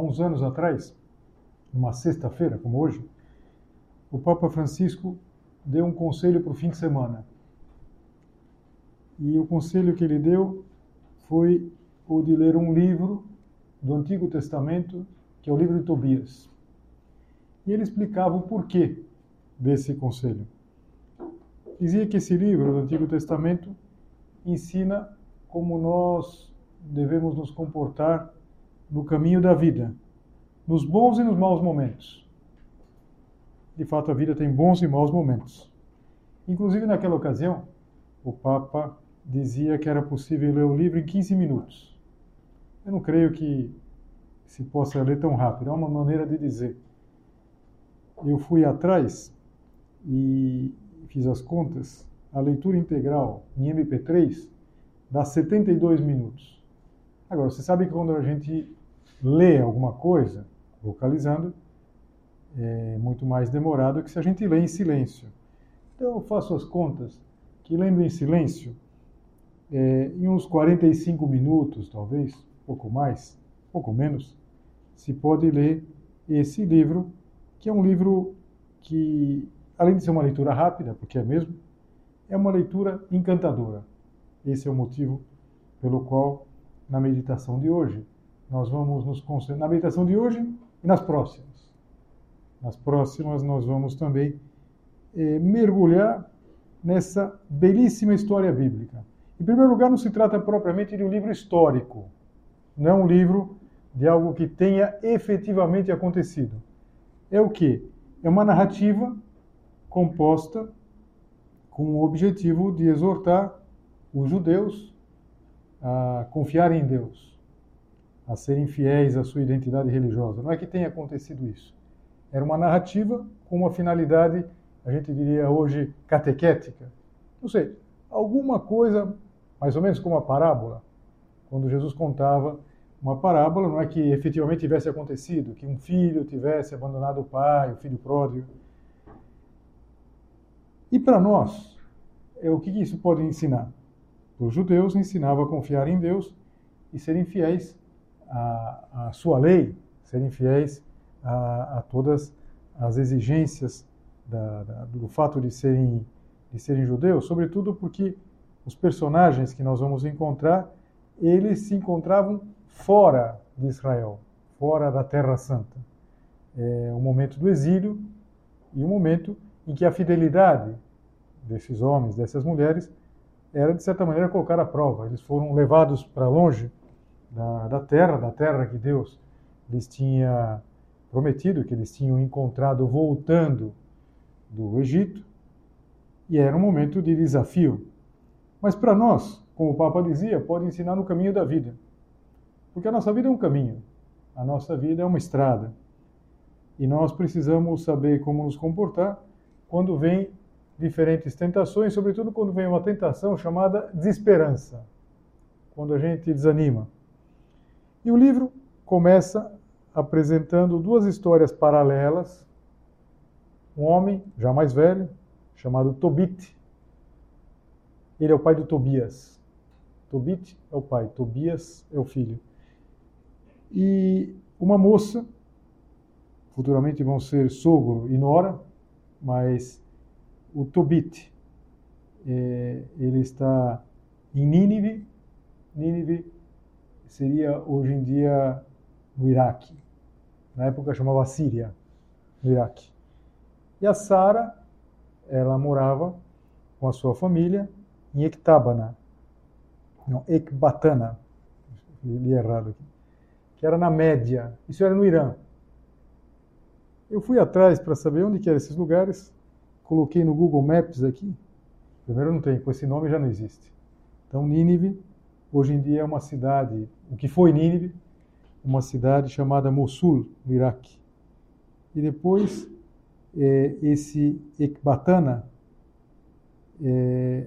Há uns anos atrás, numa sexta-feira, como hoje, o Papa Francisco deu um conselho para o fim de semana. E o conselho que ele deu foi o de ler um livro do Antigo Testamento, que é o livro de Tobias. E ele explicava o porquê desse conselho. Dizia que esse livro do Antigo Testamento ensina como nós devemos nos comportar no caminho da vida, nos bons e nos maus momentos. De fato, a vida tem bons e maus momentos. Inclusive, naquela ocasião, o Papa dizia que era possível ler o livro em 15 minutos. Eu não creio que se possa ler tão rápido, é uma maneira de dizer. Eu fui atrás e fiz as contas, a leitura integral em MP3 dá 72 minutos. Agora, você sabe que quando a gente lê alguma coisa, vocalizando, é muito mais demorado que se a gente lê em silêncio. Então eu faço as contas que lendo em silêncio, é, em uns 45 minutos, talvez, pouco mais, pouco menos, se pode ler esse livro, que é um livro que, além de ser uma leitura rápida, porque é mesmo, é uma leitura encantadora. Esse é o motivo pelo qual, na meditação de hoje, nós vamos nos concentrar na meditação de hoje e nas próximas. Nas próximas, nós vamos também eh, mergulhar nessa belíssima história bíblica. Em primeiro lugar, não se trata propriamente de um livro histórico, não é um livro de algo que tenha efetivamente acontecido. É o que? É uma narrativa composta com o objetivo de exortar os judeus a confiar em Deus a serem fiéis à sua identidade religiosa. Não é que tenha acontecido isso. Era uma narrativa com uma finalidade, a gente diria hoje, catequética. Não sei, alguma coisa, mais ou menos como a parábola. Quando Jesus contava uma parábola, não é que efetivamente tivesse acontecido, que um filho tivesse abandonado o pai, o filho pródigo. E para nós, é o que isso pode ensinar? Os judeus ensinava a confiar em Deus e serem fiéis a, sua lei, serem fiéis a, a todas as exigências da, da, do fato de serem, de serem judeus, sobretudo porque os personagens que nós vamos encontrar, eles se encontravam fora de Israel, fora da Terra Santa. É o momento do exílio e o momento em que a fidelidade desses homens, dessas mulheres, era de certa maneira colocar à prova. Eles foram levados para longe da, da terra, da terra que Deus lhes tinha prometido, que eles tinham encontrado voltando do Egito, e era um momento de desafio. Mas para nós, como o Papa dizia, pode ensinar no caminho da vida. Porque a nossa vida é um caminho, a nossa vida é uma estrada. E nós precisamos saber como nos comportar quando vem diferentes tentações, sobretudo quando vem uma tentação chamada desesperança, quando a gente desanima. E o livro começa apresentando duas histórias paralelas. Um homem, já mais velho, chamado Tobit. Ele é o pai do Tobias. Tobit é o pai, Tobias é o filho. E uma moça, futuramente vão ser sogro e nora, mas o Tobit, é, ele está em Nínive. Nínive seria hoje em dia no Iraque. Na época chamava Síria, no Iraque. E a Sara, ela morava com a sua família em Ectâbana, não, Ecbatana, li errado aqui, que era na Média, isso era no Irã. Eu fui atrás para saber onde que eram esses lugares, coloquei no Google Maps aqui, primeiro não tem, com esse nome já não existe. Então Nínive, hoje em dia é uma cidade, o que foi Nínive, uma cidade chamada Mosul, no Iraque. E depois, é, esse Ecbatana, é,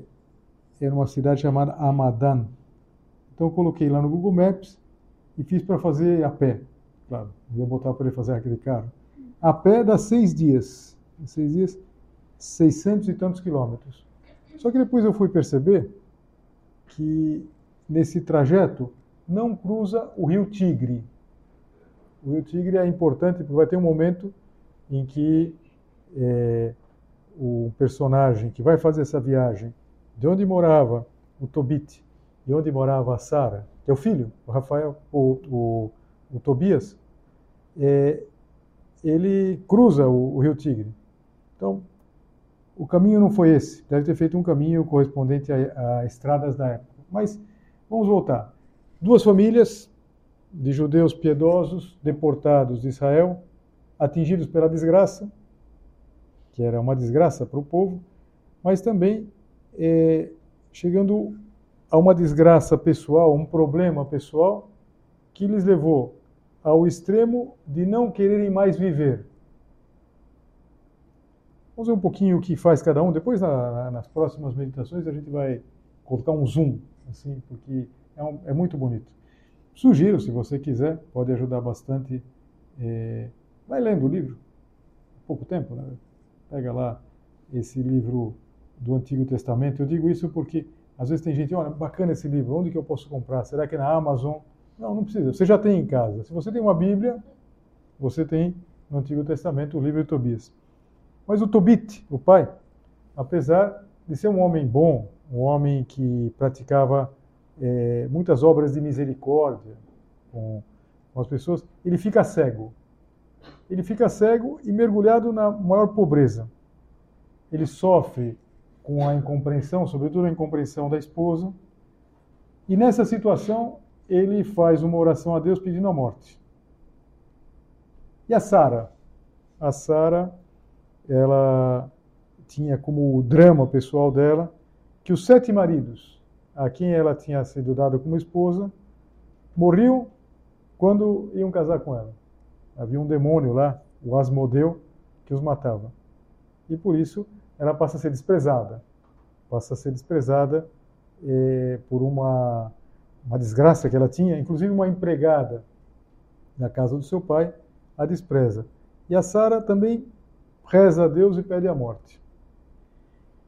era uma cidade chamada Hamadan. Então eu coloquei lá no Google Maps e fiz para fazer a pé. Claro, ia botar para ele fazer aquele carro. A pé dá seis dias. Seis dias, 600 e tantos quilômetros. Só que depois eu fui perceber que nesse trajeto não cruza o rio Tigre. O rio Tigre é importante porque vai ter um momento em que é, o personagem que vai fazer essa viagem, de onde morava o Tobit, de onde morava a Sara, que é o filho, o Rafael, o, o, o Tobias, é, ele cruza o, o rio Tigre. Então, o caminho não foi esse. Deve ter feito um caminho correspondente a, a estradas da época. Mas vamos voltar. Duas famílias de judeus piedosos deportados de Israel, atingidos pela desgraça, que era uma desgraça para o povo, mas também é, chegando a uma desgraça pessoal, um problema pessoal, que lhes levou ao extremo de não quererem mais viver. Vamos ver um pouquinho o que faz cada um. Depois, na, nas próximas meditações, a gente vai colocar um zoom, assim, porque é, um, é muito bonito. Sugiro, se você quiser, pode ajudar bastante. É, vai lendo o livro, pouco tempo, né? Pega lá esse livro do Antigo Testamento. Eu digo isso porque às vezes tem gente, olha, bacana esse livro, onde que eu posso comprar? Será que é na Amazon? Não, não precisa. Você já tem em casa. Se você tem uma Bíblia, você tem no Antigo Testamento o livro de Tobias. Mas o Tobit, o pai, apesar de ser um homem bom, um homem que praticava é, muitas obras de misericórdia com, com as pessoas, ele fica cego ele fica cego e mergulhado na maior pobreza. Ele sofre com a incompreensão, sobretudo a incompreensão da esposa, e nessa situação ele faz uma oração a Deus pedindo a morte. E a Sara? A Sara, ela tinha como drama pessoal dela que os sete maridos a quem ela tinha sido dada como esposa morriam quando iam casar com ela havia um demônio lá, o Asmodeu, que os matava. E por isso ela passa a ser desprezada. Passa a ser desprezada eh, por uma, uma desgraça que ela tinha, inclusive uma empregada na casa do seu pai a despreza. E a Sara também reza a Deus e pede a morte.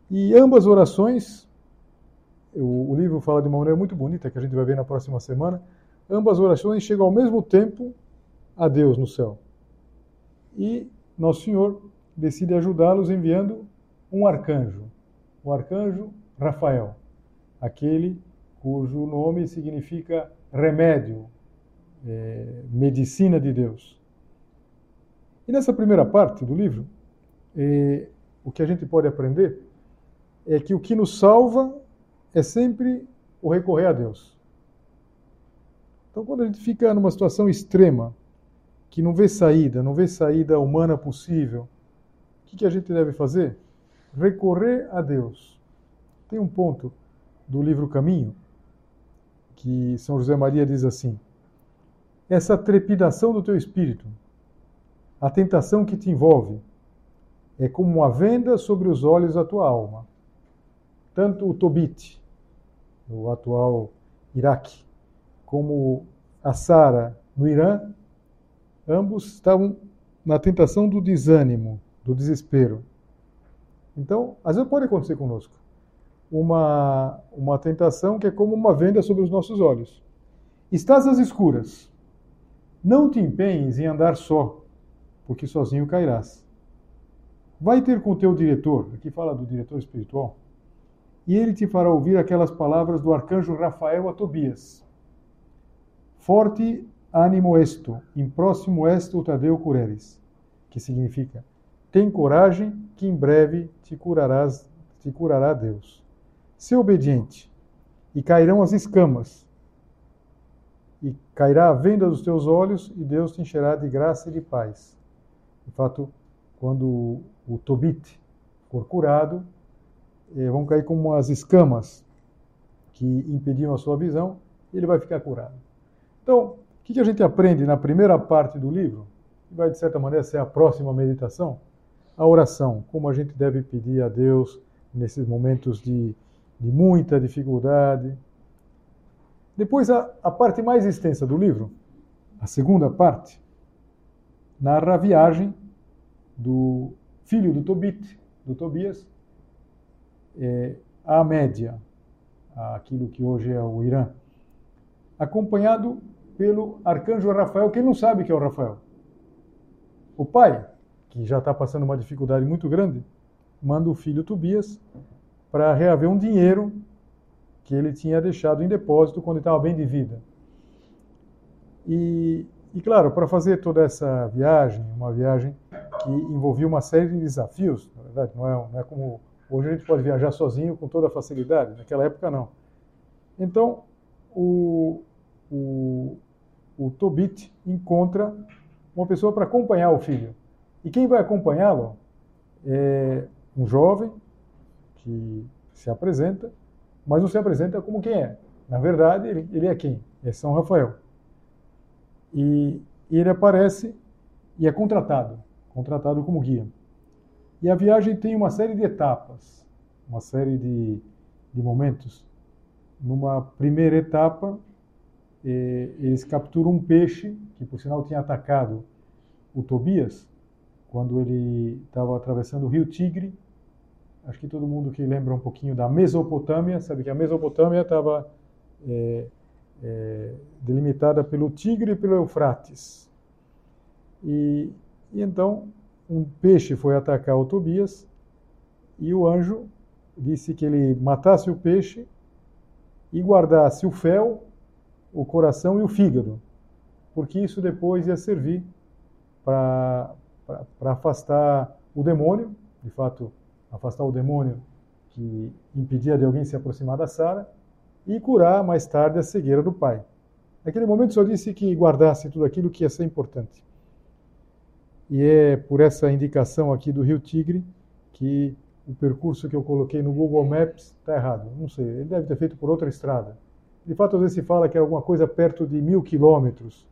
E ambas orações, o, o livro fala de uma maneira muito bonita, que a gente vai ver na próxima semana, ambas orações chegam ao mesmo tempo a Deus no céu. E Nosso Senhor decide ajudá-los enviando um arcanjo, o arcanjo Rafael, aquele cujo nome significa remédio, é, medicina de Deus. E nessa primeira parte do livro, é, o que a gente pode aprender é que o que nos salva é sempre o recorrer a Deus. Então, quando a gente fica numa situação extrema, que não vê saída, não vê saída humana possível, o que, que a gente deve fazer? Recorrer a Deus. Tem um ponto do livro Caminho que São José Maria diz assim: essa trepidação do teu espírito, a tentação que te envolve, é como uma venda sobre os olhos da tua alma. Tanto o Tobit, no atual Iraque, como a Sara, no Irã, ambos estavam na tentação do desânimo, do desespero. Então, às vezes pode acontecer conosco. Uma, uma tentação que é como uma venda sobre os nossos olhos. Estás às escuras. Não te empenhes em andar só, porque sozinho cairás. Vai ter com teu diretor, aqui fala do diretor espiritual, e ele te fará ouvir aquelas palavras do arcanjo Rafael a Tobias. forte ânimo esto, in próximo esto tadeu cureres, que significa, tem coragem que em breve te curarás, te curará Deus. Se obediente, e cairão as escamas, e cairá a venda dos teus olhos, e Deus te encherá de graça e de paz. De fato, quando o Tobit for curado, vão cair como as escamas que impediam a sua visão, e ele vai ficar curado. Então, o que a gente aprende na primeira parte do livro, que vai de certa maneira ser a próxima meditação? A oração, como a gente deve pedir a Deus nesses momentos de, de muita dificuldade. Depois, a, a parte mais extensa do livro, a segunda parte, narra a viagem do filho do Tobit, do Tobias, é, à Média, aquilo que hoje é o Irã, acompanhado pelo arcanjo Rafael. Quem não sabe que é o Rafael? O pai, que já está passando uma dificuldade muito grande, manda o filho Tobias para reaver um dinheiro que ele tinha deixado em depósito quando estava bem de vida. E, e claro, para fazer toda essa viagem, uma viagem que envolvia uma série de desafios, na verdade, não é, não é como hoje a gente pode viajar sozinho com toda facilidade, naquela época não. Então, o, o, o Tobit encontra uma pessoa para acompanhar o filho. E quem vai acompanhá-lo é um jovem que se apresenta, mas não se apresenta como quem é. Na verdade, ele, ele é quem? É São Rafael. E, e ele aparece e é contratado, contratado como guia. E a viagem tem uma série de etapas, uma série de, de momentos. Numa primeira etapa, eh, eles capturam um peixe, que por sinal tinha atacado o Tobias, quando ele estava atravessando o rio Tigre. Acho que todo mundo que lembra um pouquinho da Mesopotâmia, sabe que a Mesopotâmia estava é, é, delimitada pelo Tigre e pelo Eufrates. E, e então um peixe foi atacar o Tobias e o anjo disse que ele matasse o peixe e guardasse o fel, o coração e o fígado, porque isso depois ia servir para afastar o demônio, de fato, afastar o demônio que impedia de alguém se aproximar da Sara e curar mais tarde a cegueira do pai. Naquele momento só disse que guardasse tudo aquilo que ia ser importante. E é por essa indicação aqui do Rio Tigre que o percurso que eu coloquei no Google Maps está errado. Não sei, ele deve ter feito por outra estrada. De fato, às vezes se fala que é alguma coisa perto de mil quilômetros,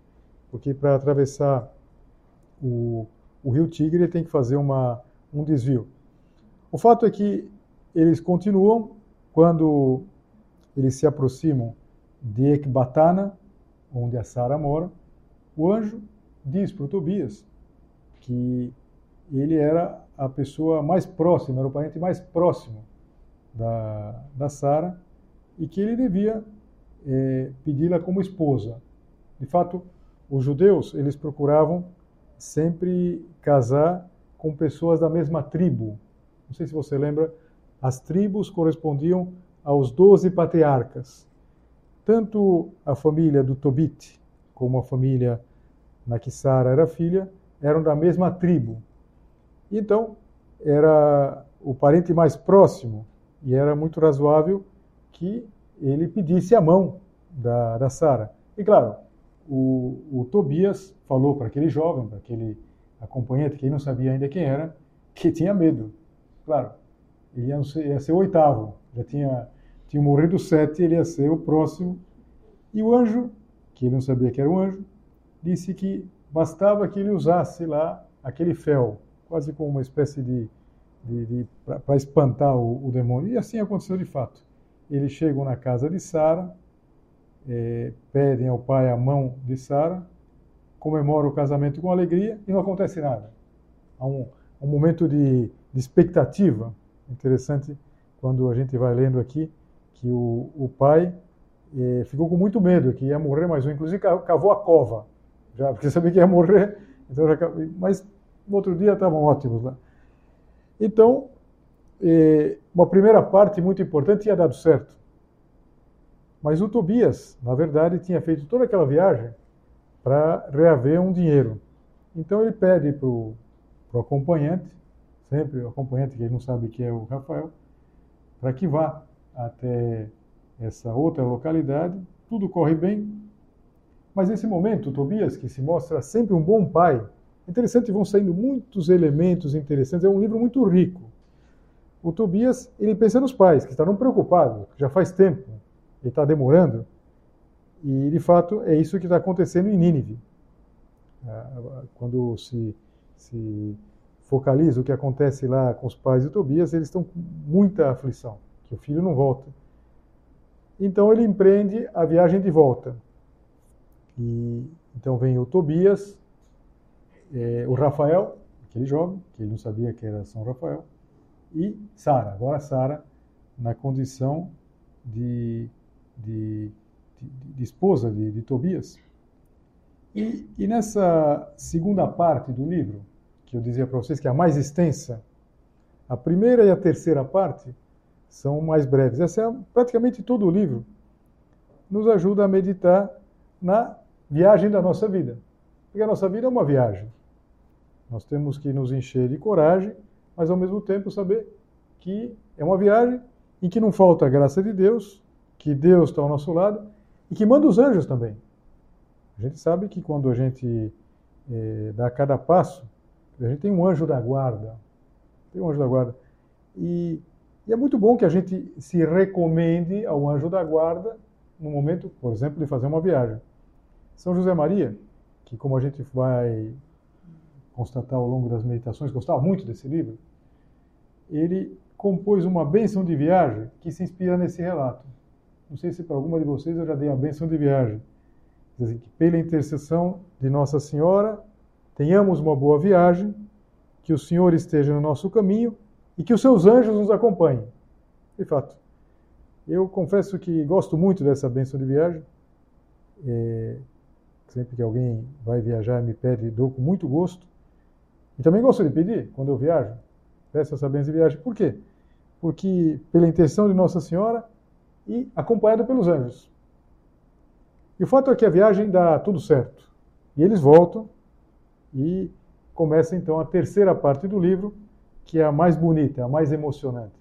porque para atravessar o, o Rio Tigre ele tem que fazer uma, um desvio. O fato é que eles continuam quando eles se aproximam de Ecbatana, onde a Sara mora. O anjo diz para o Tobias que ele era a pessoa mais próxima, era o parente mais próximo da, da Sara e que ele devia é, pedi-la como esposa. De fato, os judeus eles procuravam sempre casar com pessoas da mesma tribo. Não sei se você lembra, as tribos correspondiam aos doze patriarcas. Tanto a família do Tobit como a família na que Sara era filha eram da mesma tribo. Então, era o parente mais próximo e era muito razoável que ele pedisse a mão da, da Sara. E claro, o, o Tobias falou para aquele jovem, para aquele acompanhante, que não sabia ainda quem era, que tinha medo. Claro, ele ia ia ser o oitavo, já tinha, tinha morrido sete, ele ia ser o próximo. E o anjo, que ele não sabia que era um anjo, disse que bastava que ele usasse lá aquele fel, quase como uma espécie de, de, de para espantar o, o, demônio. E assim aconteceu de fato. Eles chegam na casa de Sara, é, pedem ao pai a mão de Sara, comemoram o casamento com alegria e não acontece nada. Há um, um momento de, de expectativa interessante quando a gente vai lendo aqui que o, o pai é, ficou com muito medo que ia morrer mais um, inclusive cavou a cova já, porque sabia que ia morrer, então já, mas no outro dia estavam ótimos lá. Então, eh, uma primeira parte muito importante tinha dado certo. Mas o Tobias, na verdade, tinha feito toda aquela viagem para reaver um dinheiro. Então ele pede para o acompanhante, sempre o acompanhante que ele não sabe que é o Rafael, para que vá até essa outra localidade. Tudo corre bem, mas nesse momento, Tobias, que se mostra sempre um bom pai, interessante, vão saindo muitos elementos interessantes, é um livro muito rico. O Tobias, ele pensa nos pais, que estavam preocupados, já faz tempo, ele está demorando, e de fato é isso que está acontecendo em Nínive. Ah, quando se, se focaliza o que acontece lá com os pais de Tobias, eles estão com muita aflição, que o filho não volta. Então ele empreende a viagem de volta. E então vem o Tobias, é, o Rafael, aquele jovem, que ele não sabia que era São Rafael, e Sara. Agora Sara na condição de, de, de, de esposa de, de Tobias. E, e, nessa segunda parte do livro, que eu dizia para vocês que é a mais extensa, a primeira e a terceira parte são mais breves. Essa é praticamente todo o livro. Nos ajuda a meditar na viagem da nossa vida. Porque a nossa vida é uma viagem. Nós temos que nos encher de coragem, mas ao mesmo tempo saber que é uma viagem em que não falta a graça de Deus, que Deus está ao nosso lado e que manda os anjos também. A gente sabe que quando a gente é, dá cada passo, a gente tem um anjo da guarda. Tem um anjo da guarda. E, e é muito bom que a gente se recomende ao anjo da guarda no momento, por exemplo, de fazer uma viagem. São José Maria, que como a gente vai constatar ao longo das meditações, gostava muito desse livro, ele compôs uma bênção de viagem que se inspira nesse relato. Não sei se para alguma de vocês eu já dei a bênção de viagem. Diz assim, que pela intercessão de Nossa Senhora, tenhamos uma boa viagem, que o Senhor esteja no nosso caminho e que os seus anjos nos acompanhem. De fato, eu confesso que gosto muito dessa bênção de viagem. É, Sempre que alguém vai viajar e me pede, dou com muito gosto. E também gosto de pedir, quando eu viajo, peço essa bênção de viagem. Por quê? Porque pela intenção de Nossa Senhora e acompanhado pelos anjos. E o fato é que a viagem dá tudo certo. E eles voltam e começa então a terceira parte do livro, que é a mais bonita, a mais emocionante.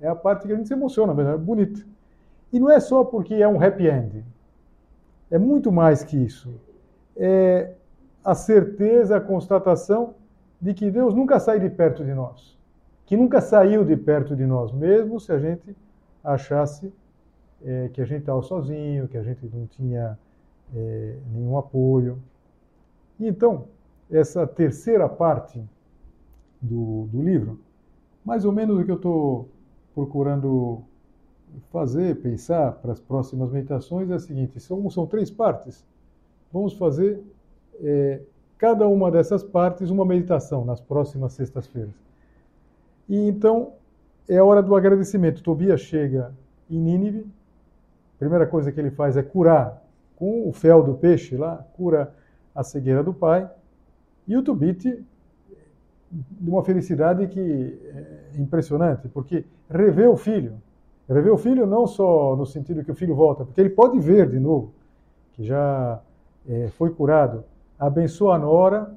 É a parte que a gente se emociona, mas é bonita. E não é só porque é um happy end é muito mais que isso. É a certeza, a constatação de que Deus nunca sai de perto de nós, que nunca saiu de perto de nós, mesmo se a gente achasse é, que a gente estava sozinho, que a gente não tinha é, nenhum apoio. E então, essa terceira parte do, do livro, mais ou menos o que eu estou procurando fazer, pensar para as próximas meditações é a seguinte: como são três partes, vamos fazer é, cada uma dessas partes uma meditação nas próximas sextas-feiras. E então é a hora do agradecimento. Tobias chega em Nínive, a primeira coisa que ele faz é curar com o fel do peixe lá, cura a cegueira do pai, e o Tobit de uma felicidade que é impressionante, porque revê o filho, Rever o filho não só no sentido que o filho volta, porque ele pode ver de novo, que já é, foi curado, abençoa a nora,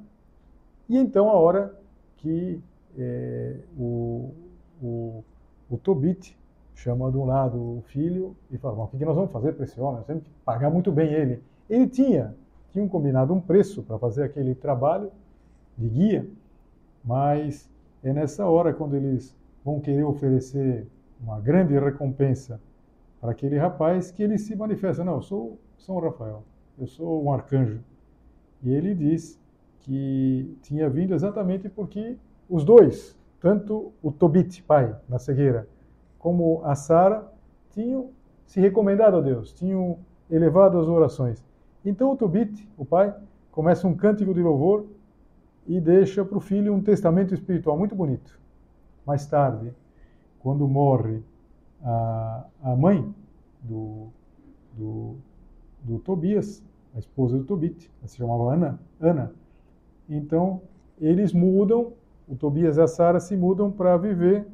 e então a hora que é, o, o, o Tobit chama de um lado o filho e fala, o que nós vamos fazer para esse homem? Nós temos que pagar muito bem ele. Ele tinha, tinha combinado um preço para fazer aquele trabalho de guia, mas é nessa hora quando eles vão querer oferecer uma grande recompensa para aquele rapaz que ele se manifesta, não, eu sou São Rafael, eu sou um arcanjo. E ele diz que tinha vindo exatamente porque os dois, tanto o Tobit, pai, na cegueira, como a Sara, tinham se recomendado a Deus, tinham elevado as orações. Então o Tobit, o pai, começa um cântico de louvor e deixa para o filho um testamento espiritual muito bonito. Mais tarde, quando morre a, a mãe do, do, do Tobias, a esposa do Tobit, ela se chamava Ana, Ana. Então, eles mudam, o Tobias e a Sara se mudam para viver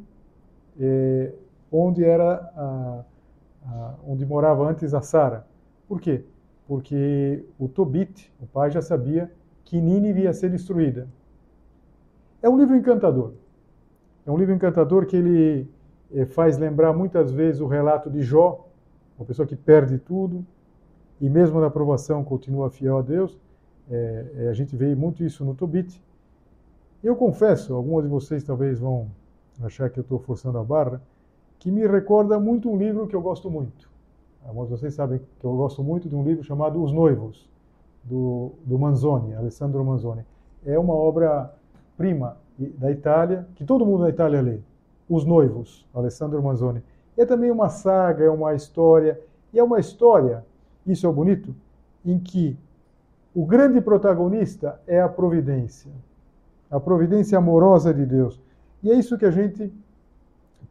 é, onde era a, onde morava antes a Sara. Por quê? Porque o Tobit, o pai, já sabia que Nínive ia ser destruída. É um livro encantador. É um livro encantador que ele faz lembrar muitas vezes o relato de Jó, uma pessoa que perde tudo e mesmo na aprovação continua fiel a Deus. É, a gente vê muito isso no Tobit. Eu confesso, alguns de vocês talvez vão achar que eu estou forçando a barra, que me recorda muito um livro que eu gosto muito. Alguns de vocês sabem que eu gosto muito de um livro chamado Os Noivos, do, do Manzoni, Alessandro Manzoni. É uma obra-prima da Itália, que todo mundo na Itália lê. Os Noivos, Alessandro Manzoni. É também uma saga, é uma história, e é uma história, isso é bonito, em que o grande protagonista é a providência, a providência amorosa de Deus. E é isso que a gente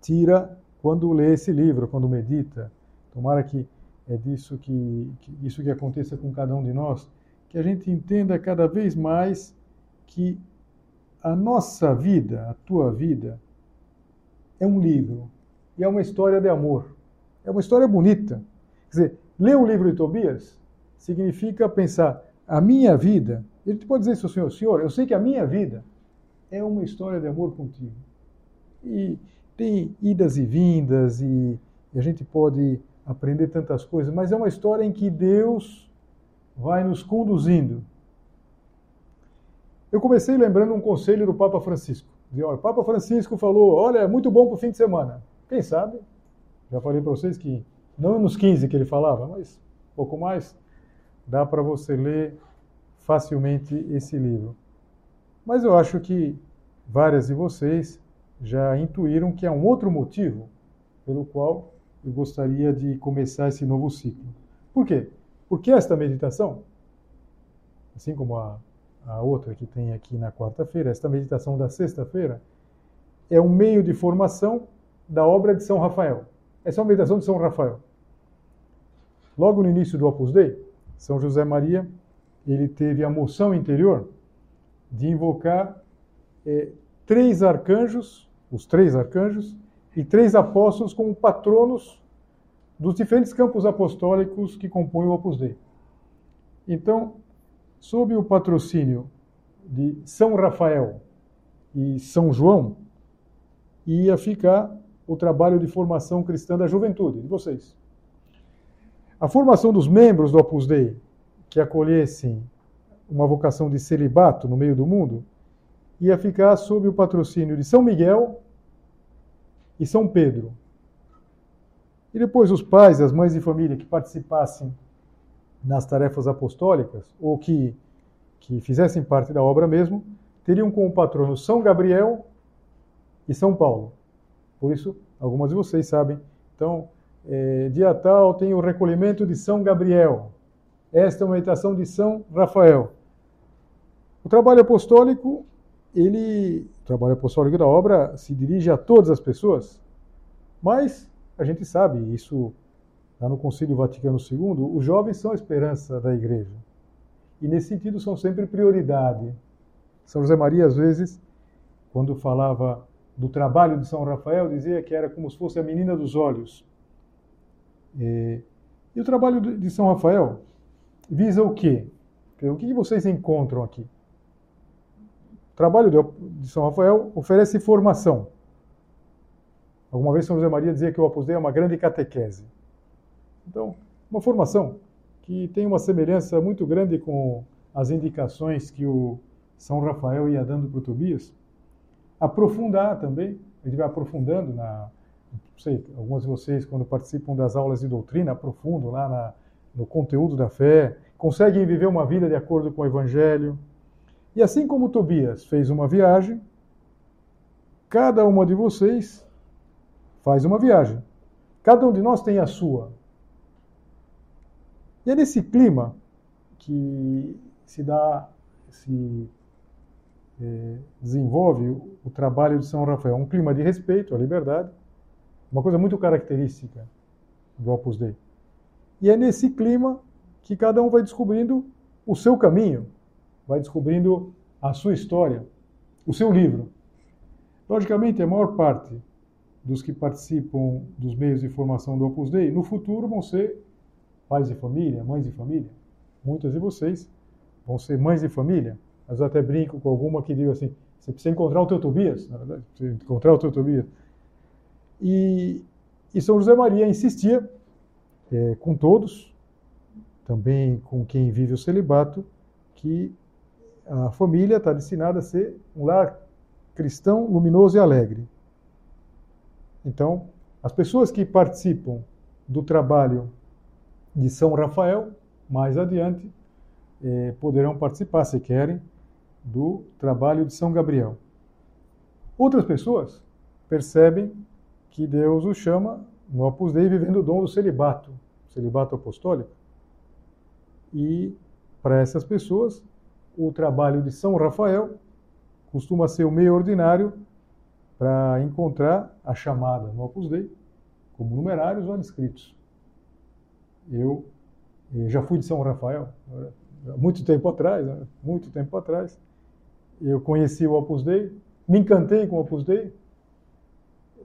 tira quando lê esse livro, quando medita. Tomara que é disso que, que isso que aconteça com cada um de nós, que a gente entenda cada vez mais que a nossa vida, a tua vida, é um livro e é uma história de amor. É uma história bonita. Quer dizer, ler o livro de Tobias significa pensar a minha vida. Ele pode dizer isso ao Senhor, Senhor, eu sei que a minha vida é uma história de amor contigo. E tem idas e vindas e, e a gente pode aprender tantas coisas, mas é uma história em que Deus vai nos conduzindo. Eu comecei lembrando um conselho do Papa Francisco. Olha, o Papa Francisco falou, olha, é muito bom para o fim de semana. Quem sabe? Já falei para vocês que não nos 15 que ele falava, mas um pouco mais, dá para você ler facilmente esse livro. Mas eu acho que várias de vocês já intuíram que há um outro motivo pelo qual eu gostaria de começar esse novo ciclo. Por quê? Porque esta meditação, assim como a, a outra que tem aqui na quarta-feira, esta meditação da sexta-feira, é um meio de formação da obra de São Rafael. Essa é uma meditação de São Rafael. Logo no início do Opus Dei, São José Maria, ele teve a moção interior de invocar é, três arcanjos os três arcanjos, e três apóstolos como patronos dos diferentes campos apostólicos que compõem o Opus Dei. Então, sob o patrocínio de São Rafael e São João, ia ficar o trabalho de formação cristã da juventude, de vocês. A formação dos membros do Opus Dei que acolhessem uma vocação de celibato no meio do mundo ia ficar sob o patrocínio de São Miguel e São Pedro. E depois os pais, as mães de família que participassem nas tarefas apostólicas, ou que, que fizessem parte da obra mesmo, teriam como patrono São Gabriel e São Paulo. Por isso, algumas de vocês sabem. Então, é, dia tal tem o recolhimento de São Gabriel. Esta é uma meditação de São Rafael. O trabalho apostólico ele, o trabalho apostólico da obra se dirige a todas as pessoas, mas a gente sabe, isso no Concílio Vaticano II, os jovens são a esperança da igreja. E nesse sentido são sempre prioridade. São José Maria, às vezes, quando falava do trabalho de São Rafael, dizia que era como se fosse a menina dos olhos. E, e o trabalho de São Rafael visa o quê? O que vocês encontram aqui? trabalho de São Rafael oferece formação. Alguma vez São José Maria dizia que o Opus Dei é uma grande catequese. Então, uma formação que tem uma semelhança muito grande com as indicações que o São Rafael ia dando para o Tobias. Aprofundar também, gente vai aprofundando na. Não sei, alguns de vocês, quando participam das aulas de doutrina, aprofundam lá na, no conteúdo da fé, conseguem viver uma vida de acordo com o Evangelho e assim como Tobias fez uma viagem, cada uma de vocês faz uma viagem. Cada um de nós tem a sua. E é nesse clima que se dá, se é, desenvolve o, o trabalho de São Rafael. Um clima de respeito à liberdade, uma coisa muito característica do Opus Dei. E é nesse clima que cada um vai descobrindo o seu caminho, vai descobrindo a sua história, o seu livro. Logicamente, a maior parte dos que participam dos meios de formação do Opus Dei, no futuro vão ser pais de família, mães de família. Muitas de vocês vão ser mães de família. Mas eu até brinco com alguma que digo assim, você precisa encontrar o teu Tobias, na verdade, precisa encontrar o teu Tobias. E, e São José Maria insistia é, com todos, também com quem vive o celibato, que a família está destinada a ser um lar cristão, luminoso e alegre. Então, as pessoas que participam do trabalho de São Rafael, mais adiante, eh, poderão participar, se querem, do trabalho de São Gabriel. Outras pessoas percebem que Deus os chama no Opus Dei vivendo o dom do celibato, celibato apostólico. E para essas pessoas, o trabalho de São Rafael costuma ser o meio ordinário para encontrar a chamada no Opus Dei, como numerários ou inscritos. Eu eh, já fui de São Rafael, muito tempo atrás, né? muito tempo atrás. Eu conheci o Opus Dei, me encantei com o Opus Dei,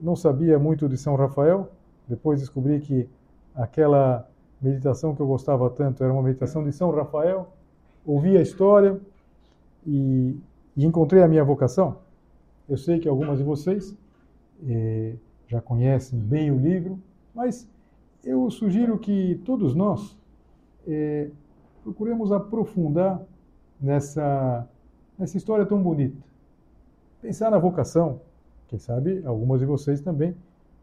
não sabia muito de São Rafael, depois descobri que aquela meditação que eu gostava tanto era uma meditação de São Rafael, ouvi a história e, e encontrei a minha vocação. Eu sei que algumas de vocês eh, já conhecem bem o livro, mas eu sugiro que todos nós eh, procuremos aprofundar nessa, nessa história tão bonita. Pensar na vocação. Quem sabe algumas de vocês também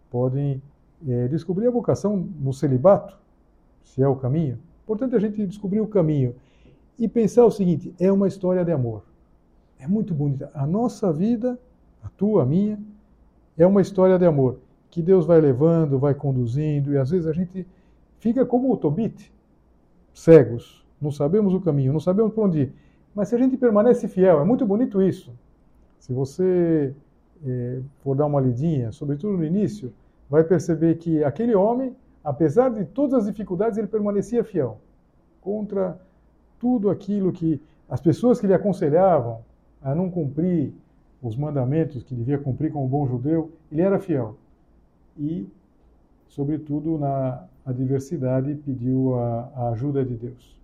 podem eh, descobrir a vocação no celibato, se é o caminho. Portanto, a gente descobrir o caminho e pensar o seguinte: é uma história de amor. É muito bonita. A nossa vida a tua, a minha, é uma história de amor que Deus vai levando, vai conduzindo, e às vezes a gente fica como o Tobit, cegos, não sabemos o caminho, não sabemos para onde ir. Mas se a gente permanece fiel, é muito bonito isso. Se você é, for dar uma lidinha, sobretudo no início, vai perceber que aquele homem, apesar de todas as dificuldades, ele permanecia fiel contra tudo aquilo que as pessoas que lhe aconselhavam a não cumprir os mandamentos que devia cumprir como bom judeu, ele era fiel. E, sobretudo, na adversidade, pediu a, a ajuda de Deus.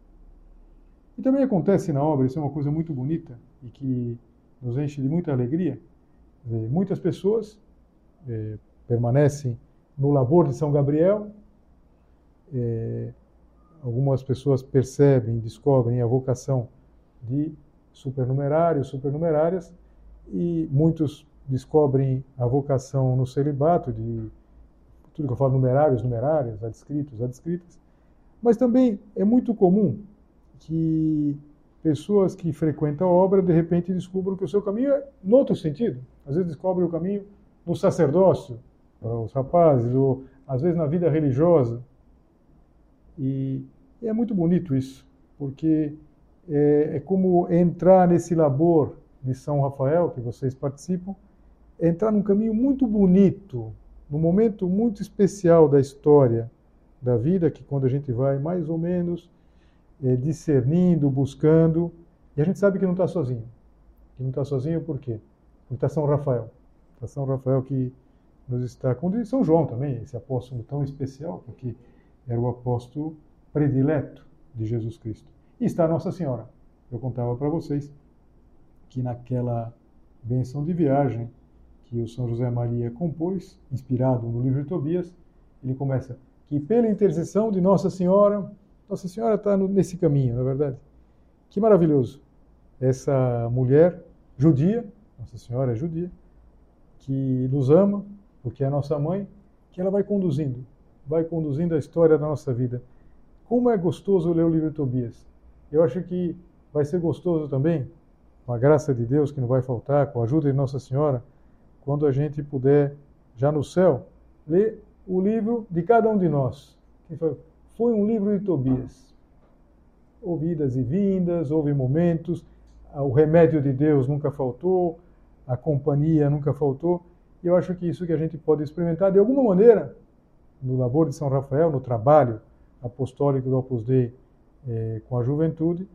E também acontece na obra, isso é uma coisa muito bonita e que nos enche de muita alegria. Muitas pessoas é, permanecem no labor de São Gabriel, é, algumas pessoas percebem, descobrem a vocação de supernumerários, supernumerárias, e muitos descobrem a vocação no celibato, de tudo que eu falo, numerários, numerárias, adscritos, adscritas, mas também é muito comum que pessoas que frequentam a obra de repente descubram que o seu caminho é no outro sentido. Às vezes descobrem o caminho no sacerdócio, para os rapazes, ou às vezes na vida religiosa. E é muito bonito isso, porque é, é como entrar nesse labor de São Rafael, que vocês participam, entrar num caminho muito bonito, num momento muito especial da história da vida, que quando a gente vai mais ou menos é, discernindo, buscando, e a gente sabe que não está sozinho. Que não está sozinho por quê? Porque está São Rafael. Está São Rafael que nos está conduzindo. São João também, esse apóstolo tão especial, porque era o apóstolo predileto de Jesus Cristo. E está Nossa Senhora. Eu contava para vocês que naquela benção de viagem que o São José Maria compôs, inspirado no livro de Tobias, ele começa que pela intercessão de Nossa Senhora, Nossa Senhora está nesse caminho, na é verdade. Que maravilhoso. Essa mulher judia, Nossa Senhora é judia, que nos ama, porque é a nossa mãe, que ela vai conduzindo, vai conduzindo a história da nossa vida. Como é gostoso ler o livro de Tobias. Eu acho que vai ser gostoso também com a graça de Deus que não vai faltar, com a ajuda de Nossa Senhora, quando a gente puder, já no céu, ler o livro de cada um de nós. Foi um livro de Tobias. Ouvidas e vindas, houve momentos, o remédio de Deus nunca faltou, a companhia nunca faltou. E eu acho que isso que a gente pode experimentar de alguma maneira no labor de São Rafael, no trabalho apostólico do Opus Dei eh, com a juventude,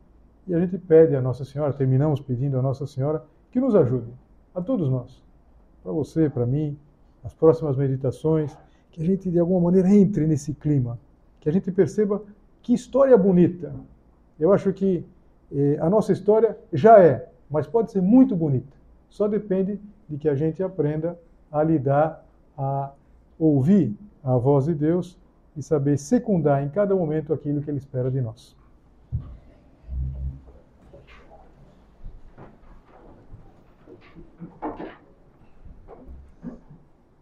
e a gente pede a Nossa Senhora, terminamos pedindo a Nossa Senhora que nos ajude, a todos nós, para você, para mim, as próximas meditações, que a gente de alguma maneira entre nesse clima, que a gente perceba que história bonita. Eu acho que eh, a nossa história já é, mas pode ser muito bonita. Só depende de que a gente aprenda a lidar, a ouvir a voz de Deus e saber secundar em cada momento aquilo que Ele espera de nós.